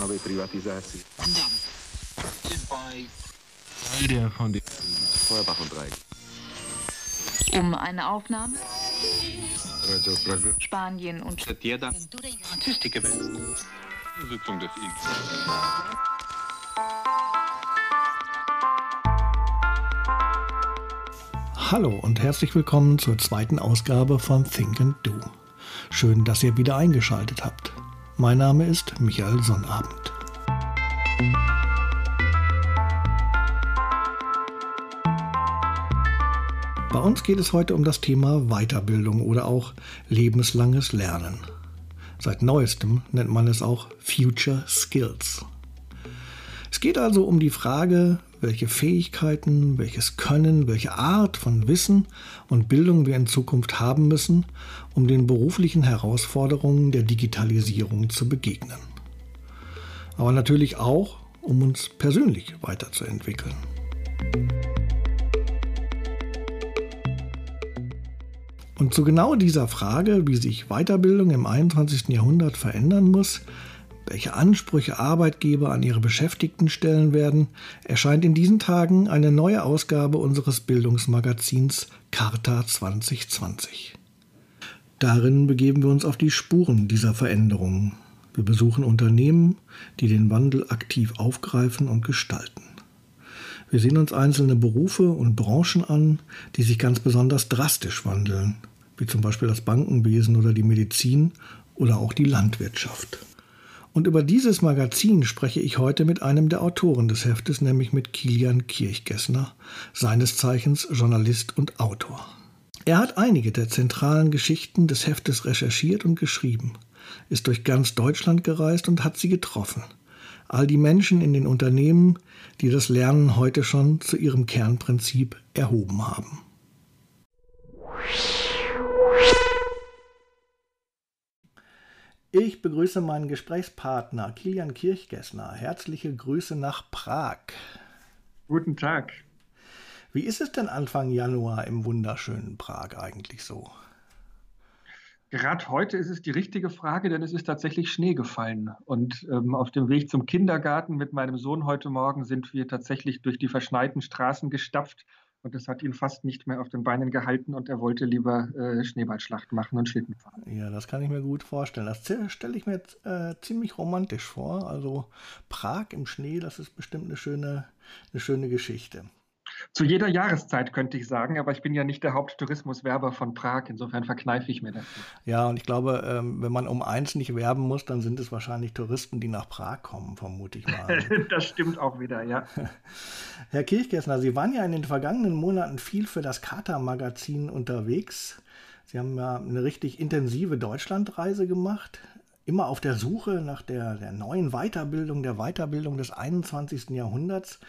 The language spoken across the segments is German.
novej und Dreieck. Um eine Aufnahme Spanien und Statistik gewesen. Sitzung des. Hallo und herzlich willkommen zur zweiten Ausgabe von Think and Do. Schön, dass ihr wieder eingeschaltet habt. Mein Name ist Michael Sonnabend. Bei uns geht es heute um das Thema Weiterbildung oder auch lebenslanges Lernen. Seit neuestem nennt man es auch Future Skills. Es geht also um die Frage, welche Fähigkeiten, welches Können, welche Art von Wissen und Bildung wir in Zukunft haben müssen, um den beruflichen Herausforderungen der Digitalisierung zu begegnen. Aber natürlich auch, um uns persönlich weiterzuentwickeln. Und zu genau dieser Frage, wie sich Weiterbildung im 21. Jahrhundert verändern muss, welche Ansprüche Arbeitgeber an ihre Beschäftigten stellen werden, erscheint in diesen Tagen eine neue Ausgabe unseres Bildungsmagazins Charta 2020. Darin begeben wir uns auf die Spuren dieser Veränderungen. Wir besuchen Unternehmen, die den Wandel aktiv aufgreifen und gestalten. Wir sehen uns einzelne Berufe und Branchen an, die sich ganz besonders drastisch wandeln, wie zum Beispiel das Bankenwesen oder die Medizin oder auch die Landwirtschaft. Und über dieses Magazin spreche ich heute mit einem der Autoren des Heftes, nämlich mit Kilian Kirchgessner, seines Zeichens Journalist und Autor. Er hat einige der zentralen Geschichten des Heftes recherchiert und geschrieben, ist durch ganz Deutschland gereist und hat sie getroffen. All die Menschen in den Unternehmen, die das Lernen heute schon zu ihrem Kernprinzip erhoben haben. Ich begrüße meinen Gesprächspartner Kilian Kirchgessner. Herzliche Grüße nach Prag. Guten Tag. Wie ist es denn Anfang Januar im wunderschönen Prag eigentlich so? Gerade heute ist es die richtige Frage, denn es ist tatsächlich Schnee gefallen. Und ähm, auf dem Weg zum Kindergarten mit meinem Sohn heute Morgen sind wir tatsächlich durch die verschneiten Straßen gestapft und das hat ihn fast nicht mehr auf den Beinen gehalten und er wollte lieber äh, Schneeballschlacht machen und Schlitten fahren. Ja, das kann ich mir gut vorstellen. Das stelle ich mir jetzt, äh, ziemlich romantisch vor. Also Prag im Schnee, das ist bestimmt eine schöne, eine schöne Geschichte. Zu jeder Jahreszeit könnte ich sagen, aber ich bin ja nicht der Haupttourismuswerber von Prag, insofern verkneife ich mir das. Ja, und ich glaube, ähm, wenn man um eins nicht werben muss, dann sind es wahrscheinlich Touristen, die nach Prag kommen, vermute ich mal. das stimmt auch wieder, ja. Herr Kirchgessner, Sie waren ja in den vergangenen Monaten viel für das Kata-Magazin unterwegs. Sie haben ja eine richtig intensive Deutschlandreise gemacht immer auf der Suche nach der, der neuen Weiterbildung, der Weiterbildung des 21. Jahrhunderts.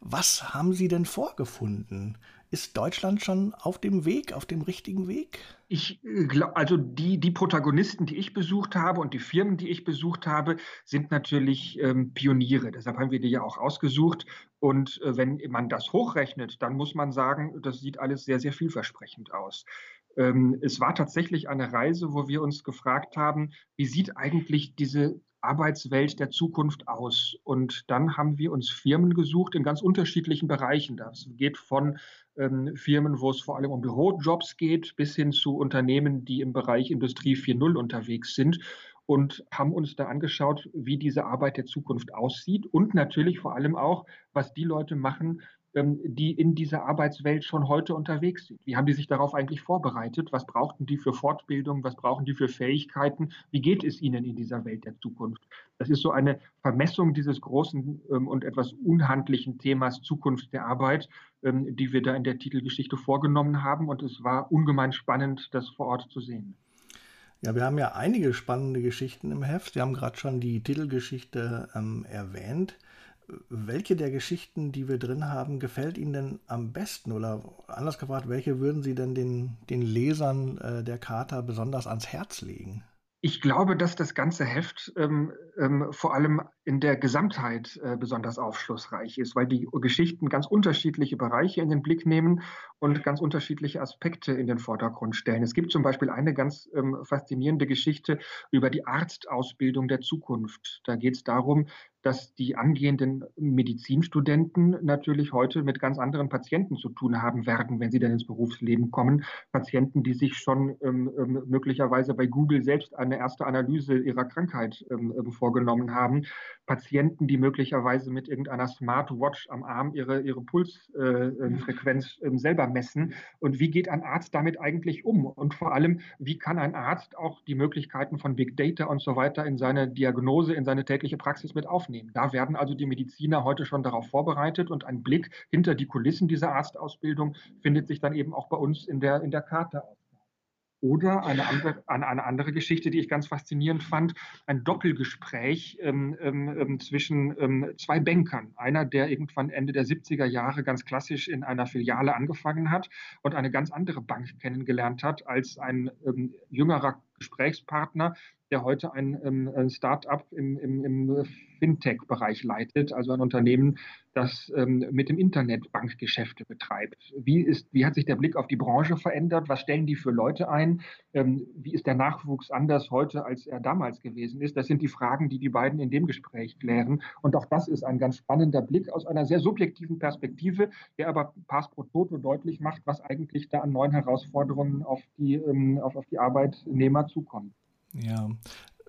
Was haben Sie denn vorgefunden? Ist Deutschland schon auf dem Weg, auf dem richtigen Weg? Ich glaube, also die, die Protagonisten, die ich besucht habe und die Firmen, die ich besucht habe, sind natürlich ähm, Pioniere. Deshalb haben wir die ja auch ausgesucht. Und äh, wenn man das hochrechnet, dann muss man sagen, das sieht alles sehr, sehr vielversprechend aus. Ähm, es war tatsächlich eine Reise, wo wir uns gefragt haben, wie sieht eigentlich diese Arbeitswelt der Zukunft aus? Und dann haben wir uns Firmen gesucht in ganz unterschiedlichen Bereichen. Das geht von ähm, Firmen, wo es vor allem um Bürojobs geht, bis hin zu Unternehmen, die im Bereich Industrie 4.0 unterwegs sind und haben uns da angeschaut, wie diese Arbeit der Zukunft aussieht und natürlich vor allem auch, was die Leute machen, die in dieser Arbeitswelt schon heute unterwegs sind. Wie haben die sich darauf eigentlich vorbereitet? Was brauchten die für Fortbildung? Was brauchen die für Fähigkeiten? Wie geht es ihnen in dieser Welt der Zukunft? Das ist so eine Vermessung dieses großen ähm, und etwas unhandlichen Themas Zukunft der Arbeit, ähm, die wir da in der Titelgeschichte vorgenommen haben. Und es war ungemein spannend, das vor Ort zu sehen. Ja, wir haben ja einige spannende Geschichten im Heft. Sie haben gerade schon die Titelgeschichte ähm, erwähnt. Welche der Geschichten, die wir drin haben, gefällt Ihnen denn am besten? Oder anders gefragt, welche würden Sie denn den, den Lesern äh, der Charta besonders ans Herz legen? Ich glaube, dass das ganze Heft ähm, ähm, vor allem in der Gesamtheit äh, besonders aufschlussreich ist, weil die Geschichten ganz unterschiedliche Bereiche in den Blick nehmen und ganz unterschiedliche Aspekte in den Vordergrund stellen. Es gibt zum Beispiel eine ganz ähm, faszinierende Geschichte über die Arztausbildung der Zukunft. Da geht es darum, dass die angehenden Medizinstudenten natürlich heute mit ganz anderen Patienten zu tun haben werden, wenn sie dann ins Berufsleben kommen. Patienten, die sich schon ähm, ähm, möglicherweise bei Google selbst eine erste Analyse ihrer Krankheit ähm, ähm vorgenommen haben. Patienten, die möglicherweise mit irgendeiner Smartwatch am Arm ihre, ihre Pulsfrequenz äh, äh, selber messen. Und wie geht ein Arzt damit eigentlich um? Und vor allem, wie kann ein Arzt auch die Möglichkeiten von Big Data und so weiter in seine Diagnose, in seine tägliche Praxis mit aufnehmen? Da werden also die Mediziner heute schon darauf vorbereitet und ein Blick hinter die Kulissen dieser Arztausbildung findet sich dann eben auch bei uns in der, in der Karte. Oder eine andere, eine andere Geschichte, die ich ganz faszinierend fand, ein Doppelgespräch ähm, ähm, ähm, zwischen ähm, zwei Bankern. Einer, der irgendwann Ende der 70er Jahre ganz klassisch in einer Filiale angefangen hat und eine ganz andere Bank kennengelernt hat als ein ähm, jüngerer Gesprächspartner, der heute ein, ähm, ein Start-up im, im, im Fintech-Bereich leitet, also ein Unternehmen, das ähm, mit dem Internet Bankgeschäfte betreibt. Wie, ist, wie hat sich der Blick auf die Branche verändert? Was stellen die für Leute ein? Ähm, wie ist der Nachwuchs anders heute, als er damals gewesen ist? Das sind die Fragen, die die beiden in dem Gespräch klären. Und auch das ist ein ganz spannender Blick aus einer sehr subjektiven Perspektive, der aber Pass pro Toto deutlich macht, was eigentlich da an neuen Herausforderungen auf die, ähm, auf, auf die Arbeitnehmer zukommt. Ja,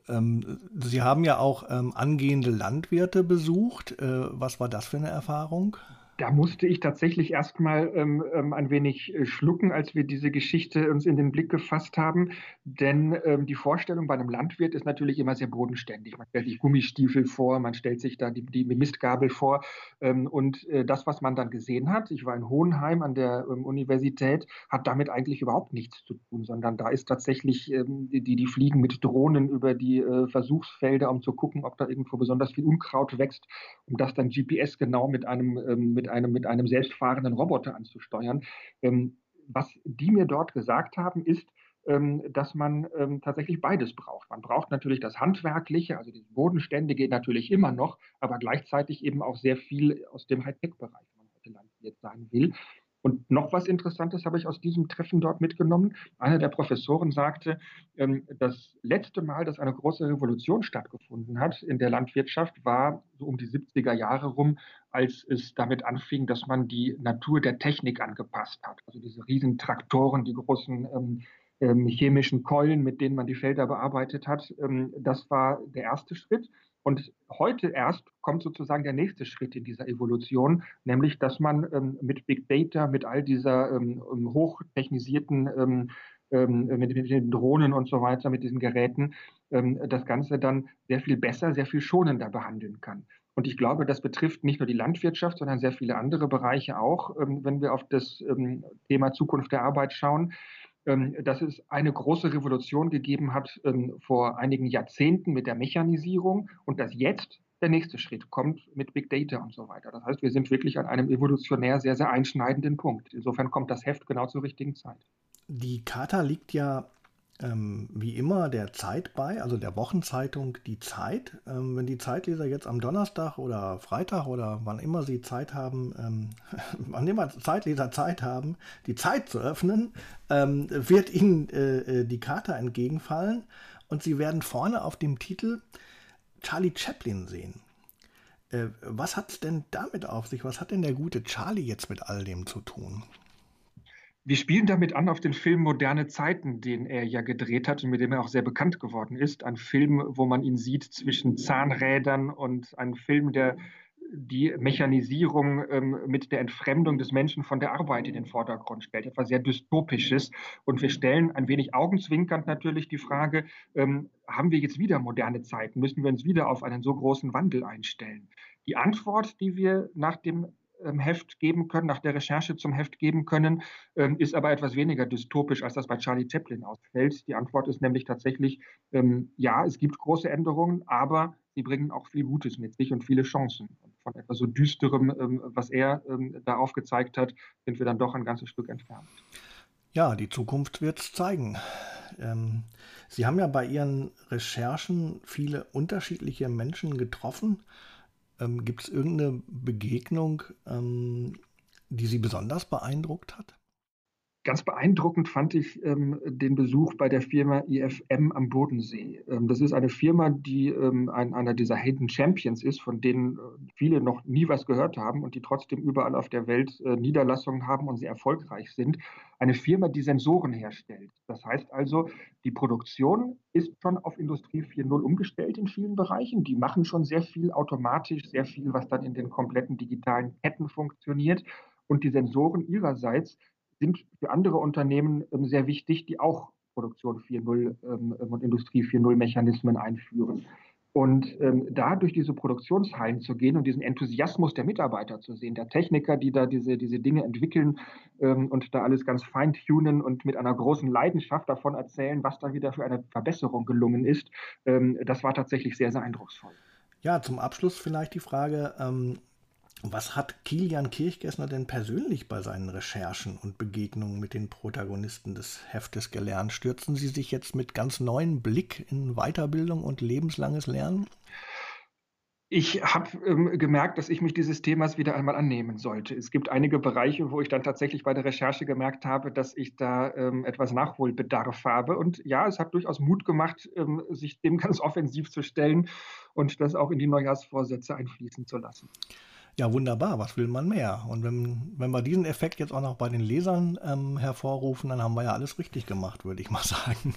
ähm, Sie haben ja auch ähm, angehende Landwirte besucht. Äh, was war das für eine Erfahrung? Da musste ich tatsächlich erstmal ähm, ähm, ein wenig äh, schlucken, als wir diese Geschichte uns in den Blick gefasst haben. Denn ähm, die Vorstellung bei einem Landwirt ist natürlich immer sehr bodenständig. Man stellt sich Gummistiefel vor, man stellt sich da die, die Mistgabel vor. Ähm, und äh, das, was man dann gesehen hat, ich war in Hohenheim an der ähm, Universität, hat damit eigentlich überhaupt nichts zu tun, sondern da ist tatsächlich, ähm, die, die fliegen mit Drohnen über die äh, Versuchsfelder, um zu gucken, ob da irgendwo besonders viel Unkraut wächst, um das dann GPS genau mit einem, mit einem, mit einem selbstfahrenden Roboter anzusteuern. Ähm, was die mir dort gesagt haben, ist, ähm, dass man ähm, tatsächlich beides braucht. Man braucht natürlich das Handwerkliche, also das Bodenständige natürlich immer noch, aber gleichzeitig eben auch sehr viel aus dem Hightech-Bereich, wenn man heute Landwirt sein will. Noch was Interessantes habe ich aus diesem Treffen dort mitgenommen. Einer der Professoren sagte, ähm, das letzte Mal, dass eine große Revolution stattgefunden hat in der Landwirtschaft, war so um die 70er Jahre rum, als es damit anfing, dass man die Natur der Technik angepasst hat. Also diese riesen Traktoren, die großen ähm, ähm, chemischen Keulen, mit denen man die Felder bearbeitet hat. Das war der erste Schritt. Und heute erst kommt sozusagen der nächste Schritt in dieser Evolution, nämlich dass man ähm, mit Big Data, mit all dieser ähm, ähm hochtechnisierten, ähm, ähm, mit, mit, den Drohnen und so weiter, mit diesen Geräten, ähm, das Ganze dann sehr viel besser, sehr viel schonender behandeln kann. Und ich glaube, das betrifft nicht nur die Landwirtschaft, sondern sehr viele andere Bereiche auch, wenn wir auf das Thema Zukunft der Arbeit schauen. Ähm, dass es eine große Revolution gegeben hat ähm, vor einigen Jahrzehnten mit der Mechanisierung und dass jetzt der nächste Schritt kommt mit Big Data und so weiter. Das heißt, wir sind wirklich an einem evolutionär sehr, sehr einschneidenden Punkt. Insofern kommt das Heft genau zur richtigen Zeit. Die Charta liegt ja ähm, wie immer der Zeit bei, also der Wochenzeitung Die Zeit. Ähm, wenn die Zeitleser jetzt am Donnerstag oder Freitag oder wann immer sie Zeit haben, ähm, wann immer Zeitleser Zeit haben, die Zeit zu öffnen, ähm, wird ihnen äh, äh, die Karte entgegenfallen und sie werden vorne auf dem Titel Charlie Chaplin sehen. Äh, was hat es denn damit auf sich? Was hat denn der gute Charlie jetzt mit all dem zu tun? Wir spielen damit an auf den Film Moderne Zeiten, den er ja gedreht hat und mit dem er auch sehr bekannt geworden ist. Ein Film, wo man ihn sieht zwischen Zahnrädern und ein Film, der die Mechanisierung ähm, mit der Entfremdung des Menschen von der Arbeit in den Vordergrund stellt. Etwas sehr Dystopisches. Und wir stellen ein wenig augenzwinkernd natürlich die Frage, ähm, haben wir jetzt wieder moderne Zeiten? Müssen wir uns wieder auf einen so großen Wandel einstellen? Die Antwort, die wir nach dem Heft geben können, nach der Recherche zum Heft geben können, ähm, ist aber etwas weniger dystopisch, als das bei Charlie Chaplin ausfällt. Die Antwort ist nämlich tatsächlich, ähm, ja, es gibt große Änderungen, aber sie bringen auch viel Gutes mit sich und viele Chancen. Von etwas so düsterem, was er da aufgezeigt hat, sind wir dann doch ein ganzes Stück entfernt. Ja, die Zukunft wird es zeigen. Ähm, Sie haben ja bei Ihren Recherchen viele unterschiedliche Menschen getroffen. Ähm, Gibt es irgendeine Begegnung, ähm, die Sie besonders beeindruckt hat? Ganz beeindruckend fand ich ähm, den Besuch bei der Firma IFM am Bodensee. Ähm, das ist eine Firma, die ähm, ein, einer dieser Hidden Champions ist, von denen äh, viele noch nie was gehört haben und die trotzdem überall auf der Welt äh, Niederlassungen haben und sehr erfolgreich sind. Eine Firma, die Sensoren herstellt. Das heißt also, die Produktion ist schon auf Industrie 4.0 umgestellt in vielen Bereichen. Die machen schon sehr viel automatisch, sehr viel, was dann in den kompletten digitalen Ketten funktioniert. Und die Sensoren ihrerseits sind für andere Unternehmen ähm, sehr wichtig, die auch Produktion 4.0 ähm, und Industrie 4.0 Mechanismen einführen. Und ähm, da durch diese Produktionshallen zu gehen und diesen Enthusiasmus der Mitarbeiter zu sehen, der Techniker, die da diese, diese Dinge entwickeln ähm, und da alles ganz feintunen und mit einer großen Leidenschaft davon erzählen, was da wieder für eine Verbesserung gelungen ist, ähm, das war tatsächlich sehr, sehr eindrucksvoll. Ja, zum Abschluss vielleicht die Frage, ähm, was hat Kilian Kirchgessner denn persönlich bei seinen Recherchen und Begegnungen mit den Protagonisten des Heftes gelernt? Stürzen Sie sich jetzt mit ganz neuem Blick in Weiterbildung und lebenslanges Lernen? Ich habe ähm, gemerkt, dass ich mich dieses Themas wieder einmal annehmen sollte. Es gibt einige Bereiche, wo ich dann tatsächlich bei der Recherche gemerkt habe, dass ich da ähm, etwas Nachholbedarf habe. Und ja, es hat durchaus Mut gemacht, ähm, sich dem ganz offensiv zu stellen und das auch in die Neujahrsvorsätze einfließen zu lassen. Ja, wunderbar. Was will man mehr? Und wenn, wenn wir diesen Effekt jetzt auch noch bei den Lesern ähm, hervorrufen, dann haben wir ja alles richtig gemacht, würde ich mal sagen.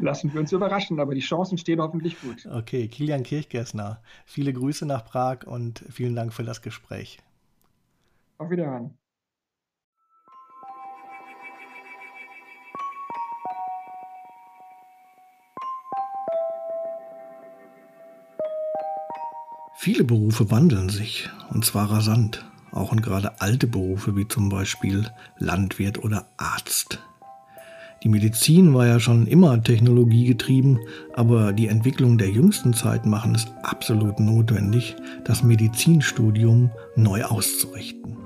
Lassen wir uns überraschen, aber die Chancen stehen hoffentlich gut. Okay, Kilian Kirchgessner, viele Grüße nach Prag und vielen Dank für das Gespräch. Auf Wiederhören. Viele Berufe wandeln sich, und zwar rasant, auch und gerade alte Berufe wie zum Beispiel Landwirt oder Arzt. Die Medizin war ja schon immer technologiegetrieben, aber die Entwicklung der jüngsten Zeit machen es absolut notwendig, das Medizinstudium neu auszurichten.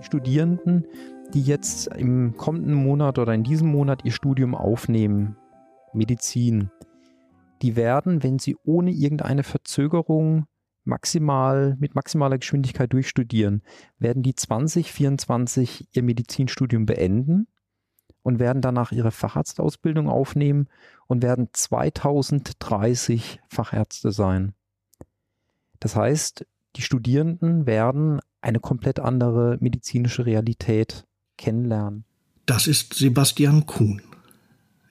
Studierenden, die jetzt im kommenden Monat oder in diesem Monat ihr Studium aufnehmen, Medizin, die werden, wenn sie ohne irgendeine Verzögerung maximal mit maximaler Geschwindigkeit durchstudieren, werden die 2024 ihr Medizinstudium beenden und werden danach ihre Facharztausbildung aufnehmen und werden 2030 Fachärzte sein. Das heißt, die Studierenden werden eine komplett andere medizinische Realität kennenlernen. Das ist Sebastian Kuhn.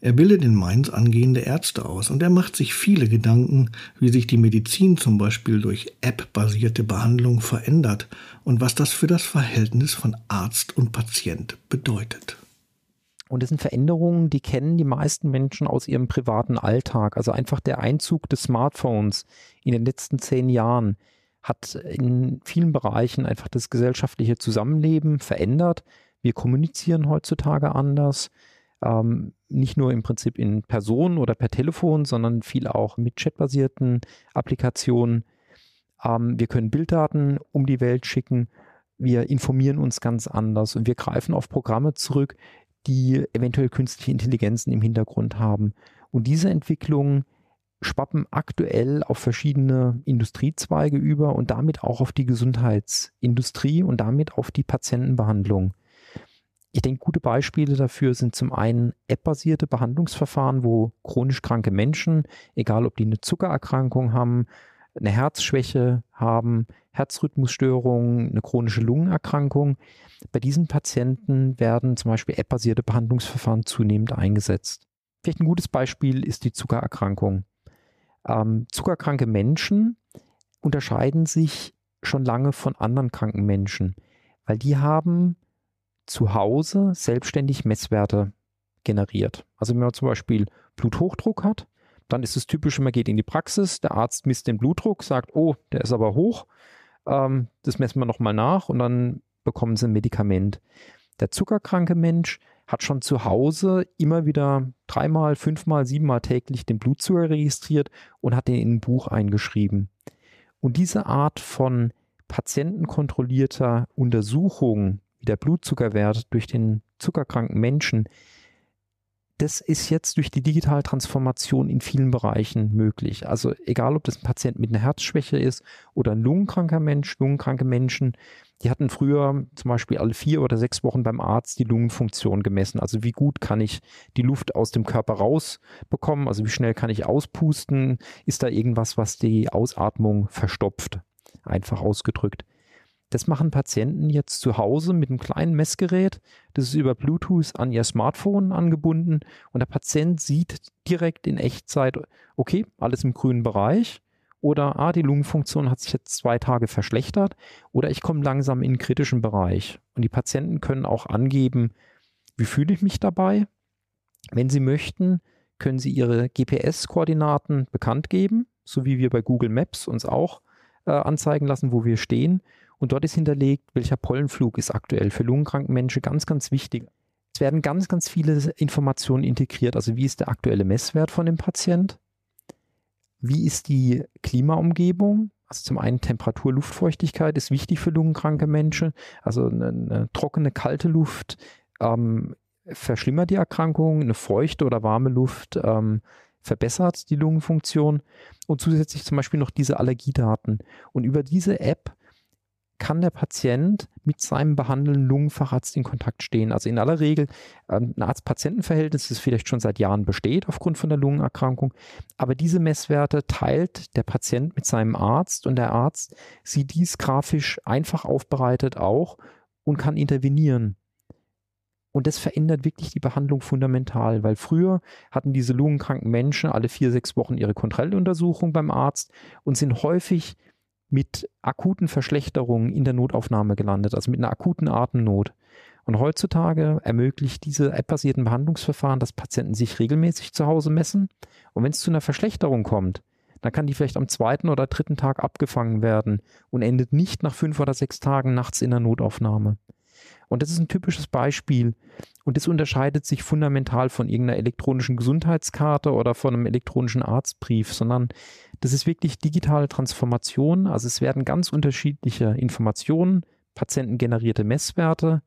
Er bildet in Mainz angehende Ärzte aus und er macht sich viele Gedanken, wie sich die Medizin zum Beispiel durch App-basierte Behandlung verändert und was das für das Verhältnis von Arzt und Patient bedeutet. Und das sind Veränderungen, die kennen die meisten Menschen aus ihrem privaten Alltag. Also einfach der Einzug des Smartphones in den letzten zehn Jahren hat in vielen Bereichen einfach das gesellschaftliche Zusammenleben verändert. Wir kommunizieren heutzutage anders ähm, nicht nur im Prinzip in Person oder per Telefon, sondern viel auch mit chatbasierten Applikationen. Ähm, wir können Bilddaten um die Welt schicken. Wir informieren uns ganz anders und wir greifen auf Programme zurück, die eventuell künstliche Intelligenzen im Hintergrund haben. Und diese Entwicklungen schwappen aktuell auf verschiedene Industriezweige über und damit auch auf die Gesundheitsindustrie und damit auf die Patientenbehandlung. Ich denke, gute Beispiele dafür sind zum einen app-basierte Behandlungsverfahren, wo chronisch kranke Menschen, egal ob die eine Zuckererkrankung haben, eine Herzschwäche haben, Herzrhythmusstörungen, eine chronische Lungenerkrankung, bei diesen Patienten werden zum Beispiel app-basierte Behandlungsverfahren zunehmend eingesetzt. Vielleicht ein gutes Beispiel ist die Zuckererkrankung. Ähm, zuckerkranke Menschen unterscheiden sich schon lange von anderen kranken Menschen, weil die haben zu Hause selbstständig Messwerte generiert. Also wenn man zum Beispiel Bluthochdruck hat, dann ist es typisch, man geht in die Praxis, der Arzt misst den Blutdruck, sagt, oh, der ist aber hoch, ähm, das messen wir nochmal nach und dann bekommen sie ein Medikament. Der zuckerkranke Mensch hat schon zu Hause immer wieder dreimal, fünfmal, siebenmal täglich den Blutzucker registriert und hat den in ein Buch eingeschrieben. Und diese Art von patientenkontrollierter Untersuchung wie der Blutzuckerwert durch den zuckerkranken Menschen, das ist jetzt durch die digitale Transformation in vielen Bereichen möglich. Also egal, ob das ein Patient mit einer Herzschwäche ist oder ein lungenkranker Mensch, lungenkranke Menschen, die hatten früher zum Beispiel alle vier oder sechs Wochen beim Arzt die Lungenfunktion gemessen. Also wie gut kann ich die Luft aus dem Körper rausbekommen? Also wie schnell kann ich auspusten? Ist da irgendwas, was die Ausatmung verstopft? Einfach ausgedrückt. Das machen Patienten jetzt zu Hause mit einem kleinen Messgerät. Das ist über Bluetooth an ihr Smartphone angebunden und der Patient sieht direkt in Echtzeit, okay, alles im grünen Bereich oder ah, die Lungenfunktion hat sich jetzt zwei Tage verschlechtert oder ich komme langsam in den kritischen Bereich. Und die Patienten können auch angeben, wie fühle ich mich dabei. Wenn sie möchten, können sie ihre GPS-Koordinaten bekannt geben, so wie wir bei Google Maps uns auch äh, anzeigen lassen, wo wir stehen. Und dort ist hinterlegt, welcher Pollenflug ist aktuell für lungenkranken Menschen ganz, ganz wichtig. Es werden ganz, ganz viele Informationen integriert. Also wie ist der aktuelle Messwert von dem Patient? Wie ist die Klimaumgebung? Also zum einen Temperatur, Luftfeuchtigkeit ist wichtig für lungenkranke Menschen. Also eine, eine trockene, kalte Luft ähm, verschlimmert die Erkrankung. Eine feuchte oder warme Luft ähm, verbessert die Lungenfunktion. Und zusätzlich zum Beispiel noch diese Allergiedaten. Und über diese App kann der Patient mit seinem behandelnden Lungenfacharzt in Kontakt stehen. Also in aller Regel ähm, ein Arzt-Patienten-Verhältnis, das vielleicht schon seit Jahren besteht aufgrund von der Lungenerkrankung. Aber diese Messwerte teilt der Patient mit seinem Arzt und der Arzt sieht dies grafisch einfach aufbereitet auch und kann intervenieren. Und das verändert wirklich die Behandlung fundamental, weil früher hatten diese lungenkranken Menschen alle vier, sechs Wochen ihre Kontrolluntersuchung beim Arzt und sind häufig mit akuten Verschlechterungen in der Notaufnahme gelandet, also mit einer akuten Atemnot. Und heutzutage ermöglicht diese app-basierten Behandlungsverfahren, dass Patienten sich regelmäßig zu Hause messen. Und wenn es zu einer Verschlechterung kommt, dann kann die vielleicht am zweiten oder dritten Tag abgefangen werden und endet nicht nach fünf oder sechs Tagen nachts in der Notaufnahme. Und das ist ein typisches Beispiel. Und das unterscheidet sich fundamental von irgendeiner elektronischen Gesundheitskarte oder von einem elektronischen Arztbrief, sondern das ist wirklich digitale Transformation. Also es werden ganz unterschiedliche Informationen, patientengenerierte Messwerte,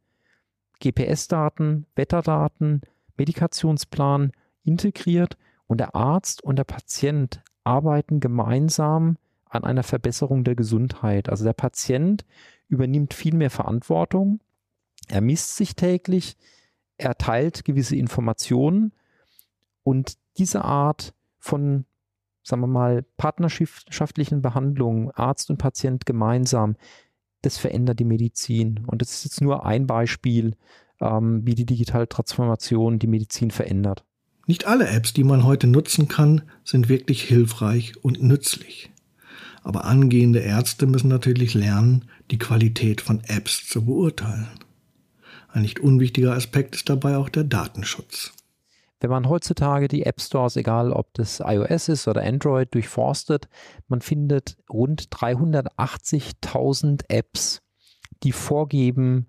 GPS-Daten, Wetterdaten, Medikationsplan integriert und der Arzt und der Patient arbeiten gemeinsam an einer Verbesserung der Gesundheit. Also der Patient übernimmt viel mehr Verantwortung, er misst sich täglich, er teilt gewisse Informationen und diese Art von sagen wir mal, partnerschaftlichen Behandlungen, Arzt und Patient gemeinsam, das verändert die Medizin. Und das ist jetzt nur ein Beispiel, ähm, wie die digitale Transformation die Medizin verändert. Nicht alle Apps, die man heute nutzen kann, sind wirklich hilfreich und nützlich. Aber angehende Ärzte müssen natürlich lernen, die Qualität von Apps zu beurteilen. Ein nicht unwichtiger Aspekt ist dabei auch der Datenschutz. Wenn man heutzutage die App Stores, egal ob das iOS ist oder Android, durchforstet, man findet rund 380.000 Apps, die vorgeben,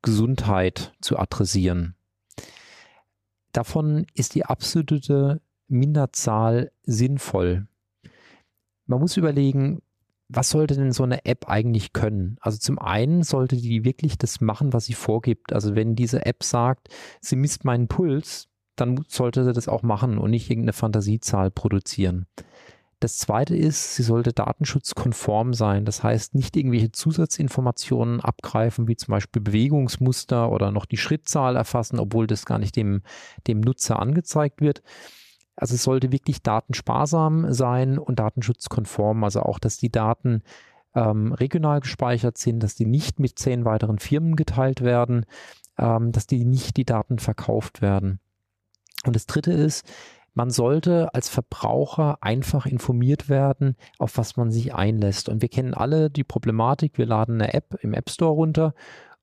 Gesundheit zu adressieren. Davon ist die absolute Minderzahl sinnvoll. Man muss überlegen, was sollte denn so eine App eigentlich können? Also zum einen sollte die wirklich das machen, was sie vorgibt. Also wenn diese App sagt, sie misst meinen Puls, dann sollte sie das auch machen und nicht irgendeine Fantasiezahl produzieren. Das zweite ist, sie sollte datenschutzkonform sein. Das heißt, nicht irgendwelche Zusatzinformationen abgreifen, wie zum Beispiel Bewegungsmuster oder noch die Schrittzahl erfassen, obwohl das gar nicht dem, dem Nutzer angezeigt wird. Also es sollte wirklich datensparsam sein und datenschutzkonform. Also auch, dass die Daten ähm, regional gespeichert sind, dass die nicht mit zehn weiteren Firmen geteilt werden, ähm, dass die nicht die Daten verkauft werden. Und das Dritte ist, man sollte als Verbraucher einfach informiert werden, auf was man sich einlässt. Und wir kennen alle die Problematik, wir laden eine App im App Store runter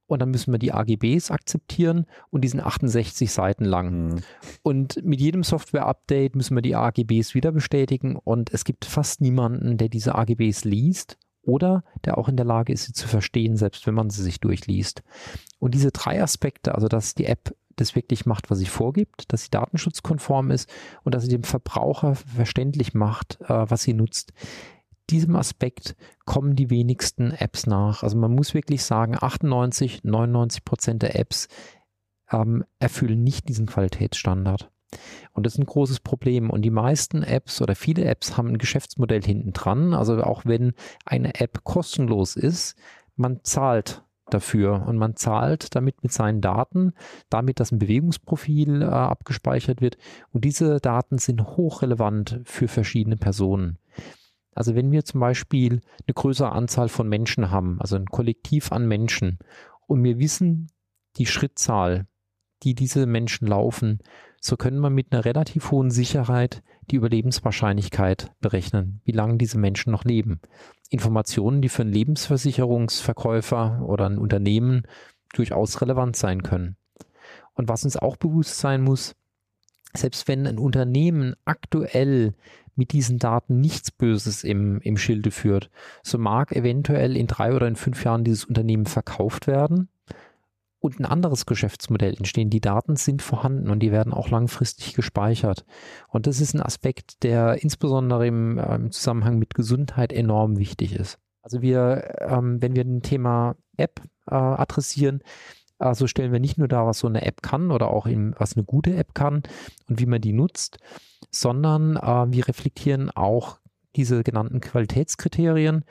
und dann müssen wir die AGBs akzeptieren und die sind 68 Seiten lang. Mhm. Und mit jedem Software-Update müssen wir die AGBs wieder bestätigen und es gibt fast niemanden, der diese AGBs liest oder der auch in der Lage ist, sie zu verstehen, selbst wenn man sie sich durchliest. Und diese drei Aspekte, also dass die App das wirklich macht, was sie vorgibt, dass sie datenschutzkonform ist und dass sie dem Verbraucher verständlich macht, äh, was sie nutzt. Diesem Aspekt kommen die wenigsten Apps nach. Also man muss wirklich sagen, 98, 99 Prozent der Apps ähm, erfüllen nicht diesen Qualitätsstandard. Und das ist ein großes Problem. Und die meisten Apps oder viele Apps haben ein Geschäftsmodell hinten dran. Also auch wenn eine App kostenlos ist, man zahlt dafür und man zahlt damit mit seinen Daten, damit dass ein Bewegungsprofil äh, abgespeichert wird und diese Daten sind hochrelevant für verschiedene Personen. Also wenn wir zum Beispiel eine größere Anzahl von Menschen haben, also ein Kollektiv an Menschen und wir wissen die Schrittzahl, die diese Menschen laufen, so können wir mit einer relativ hohen Sicherheit die Überlebenswahrscheinlichkeit berechnen, wie lange diese Menschen noch leben. Informationen, die für einen Lebensversicherungsverkäufer oder ein Unternehmen durchaus relevant sein können. Und was uns auch bewusst sein muss, selbst wenn ein Unternehmen aktuell mit diesen Daten nichts Böses im, im Schilde führt, so mag eventuell in drei oder in fünf Jahren dieses Unternehmen verkauft werden und ein anderes Geschäftsmodell entstehen. Die Daten sind vorhanden und die werden auch langfristig gespeichert. Und das ist ein Aspekt, der insbesondere im, äh, im Zusammenhang mit Gesundheit enorm wichtig ist. Also wir, ähm, wenn wir ein Thema App äh, adressieren, also stellen wir nicht nur dar, was so eine App kann oder auch eben, was eine gute App kann und wie man die nutzt, sondern äh, wir reflektieren auch diese genannten Qualitätskriterien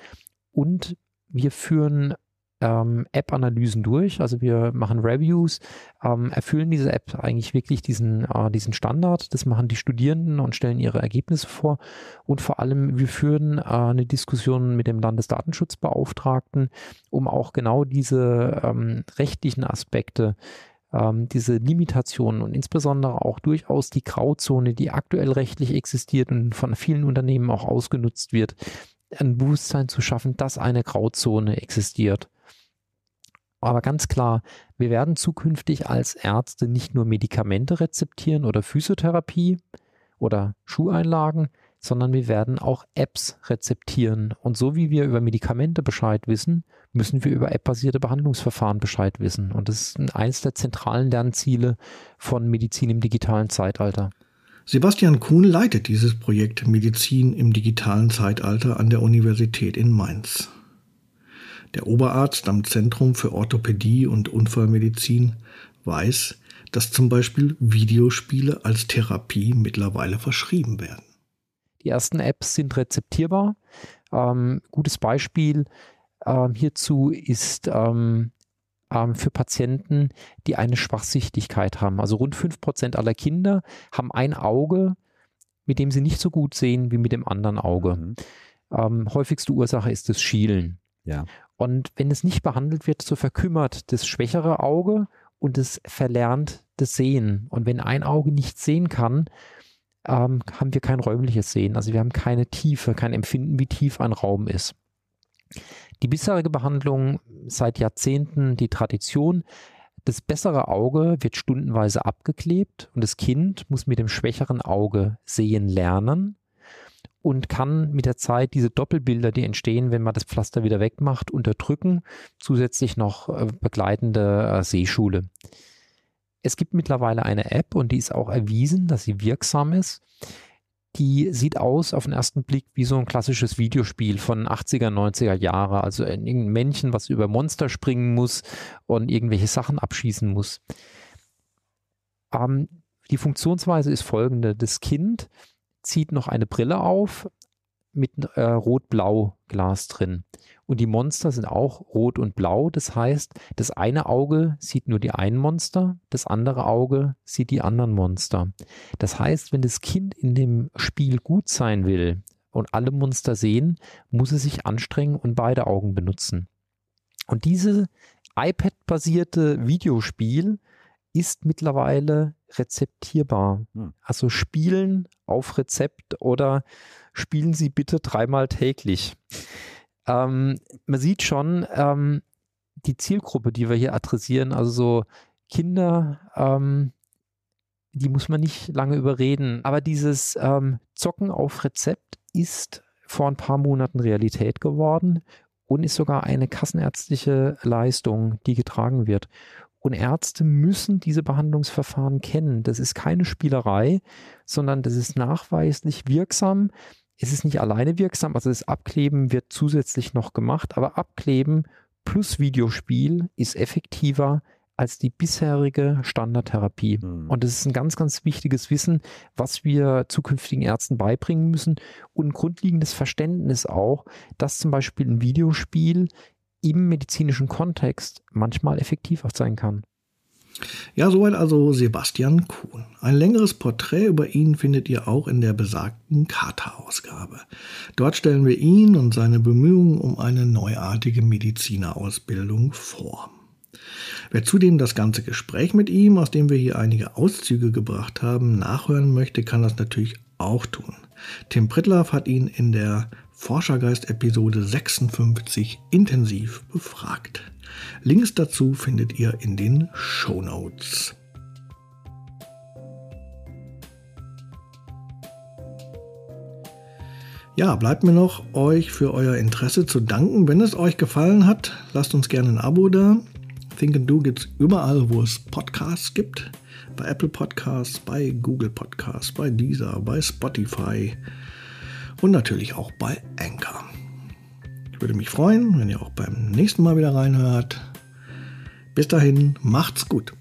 und wir führen ähm, App-Analysen durch. Also wir machen Reviews, ähm, erfüllen diese App eigentlich wirklich diesen, äh, diesen Standard. Das machen die Studierenden und stellen ihre Ergebnisse vor. Und vor allem, wir führen äh, eine Diskussion mit dem Landesdatenschutzbeauftragten, um auch genau diese ähm, rechtlichen Aspekte ähm, diese Limitationen und insbesondere auch durchaus die Grauzone, die aktuell rechtlich existiert und von vielen Unternehmen auch ausgenutzt wird, ein Bewusstsein zu schaffen, dass eine Grauzone existiert. Aber ganz klar, wir werden zukünftig als Ärzte nicht nur Medikamente rezeptieren oder Physiotherapie oder Schuheinlagen, sondern wir werden auch Apps rezeptieren. Und so wie wir über Medikamente Bescheid wissen, müssen wir über App-basierte Behandlungsverfahren Bescheid wissen. Und das ist eines der zentralen Lernziele von Medizin im digitalen Zeitalter. Sebastian Kuhn leitet dieses Projekt Medizin im digitalen Zeitalter an der Universität in Mainz. Der Oberarzt am Zentrum für Orthopädie und Unfallmedizin weiß, dass zum Beispiel Videospiele als Therapie mittlerweile verschrieben werden. Die ersten Apps sind rezeptierbar. Ähm, gutes Beispiel ähm, hierzu ist ähm, ähm für Patienten, die eine Schwachsichtigkeit haben. Also rund 5% aller Kinder haben ein Auge, mit dem sie nicht so gut sehen wie mit dem anderen Auge. Mhm. Ähm, häufigste Ursache ist das Schielen. Ja. Und wenn es nicht behandelt wird, so verkümmert das schwächere Auge und es verlernt das Sehen. Und wenn ein Auge nicht sehen kann, ähm, haben wir kein räumliches Sehen. Also wir haben keine Tiefe, kein Empfinden, wie tief ein Raum ist. Die bisherige Behandlung seit Jahrzehnten, die Tradition, das bessere Auge wird stundenweise abgeklebt und das Kind muss mit dem schwächeren Auge sehen lernen und kann mit der Zeit diese Doppelbilder, die entstehen, wenn man das Pflaster wieder wegmacht, unterdrücken. Zusätzlich noch äh, begleitende äh, Sehschule. Es gibt mittlerweile eine App und die ist auch erwiesen, dass sie wirksam ist. Die sieht aus auf den ersten Blick wie so ein klassisches Videospiel von 80er, 90er Jahre. Also ein Männchen, was über Monster springen muss und irgendwelche Sachen abschießen muss. Ähm, die Funktionsweise ist folgende. Das Kind zieht noch eine Brille auf mit äh, rot-blau Glas drin. Und die Monster sind auch rot und blau. Das heißt, das eine Auge sieht nur die einen Monster, das andere Auge sieht die anderen Monster. Das heißt, wenn das Kind in dem Spiel gut sein will und alle Monster sehen, muss es sich anstrengen und beide Augen benutzen. Und diese iPad-basierte Videospiel ist mittlerweile rezeptierbar. Hm. Also spielen auf Rezept oder spielen Sie bitte dreimal täglich. Ähm, man sieht schon ähm, die Zielgruppe, die wir hier adressieren, also so Kinder, ähm, die muss man nicht lange überreden. Aber dieses ähm, Zocken auf Rezept ist vor ein paar Monaten Realität geworden und ist sogar eine kassenärztliche Leistung, die getragen wird. Und Ärzte müssen diese Behandlungsverfahren kennen. Das ist keine Spielerei, sondern das ist nachweislich wirksam. Es ist nicht alleine wirksam, also das Abkleben wird zusätzlich noch gemacht, aber Abkleben plus Videospiel ist effektiver als die bisherige Standardtherapie. Mhm. Und das ist ein ganz, ganz wichtiges Wissen, was wir zukünftigen Ärzten beibringen müssen und ein grundlegendes Verständnis auch, dass zum Beispiel ein Videospiel im medizinischen Kontext manchmal effektiv auch sein kann. Ja, soweit also Sebastian Kuhn. Ein längeres Porträt über ihn findet ihr auch in der besagten Kata-Ausgabe. Dort stellen wir ihn und seine Bemühungen um eine neuartige Medizinerausbildung vor. Wer zudem das ganze Gespräch mit ihm, aus dem wir hier einige Auszüge gebracht haben, nachhören möchte, kann das natürlich auch tun. Tim Pritlaff hat ihn in der Forschergeist-Episode 56 intensiv befragt. Links dazu findet ihr in den Show Notes. Ja, bleibt mir noch, euch für euer Interesse zu danken. Wenn es euch gefallen hat, lasst uns gerne ein Abo da. Think and Do es überall, wo es Podcasts gibt. Bei Apple Podcasts, bei Google Podcasts, bei Deezer, bei Spotify und natürlich auch bei Anchor. Ich würde mich freuen, wenn ihr auch beim nächsten Mal wieder reinhört. Bis dahin, macht's gut.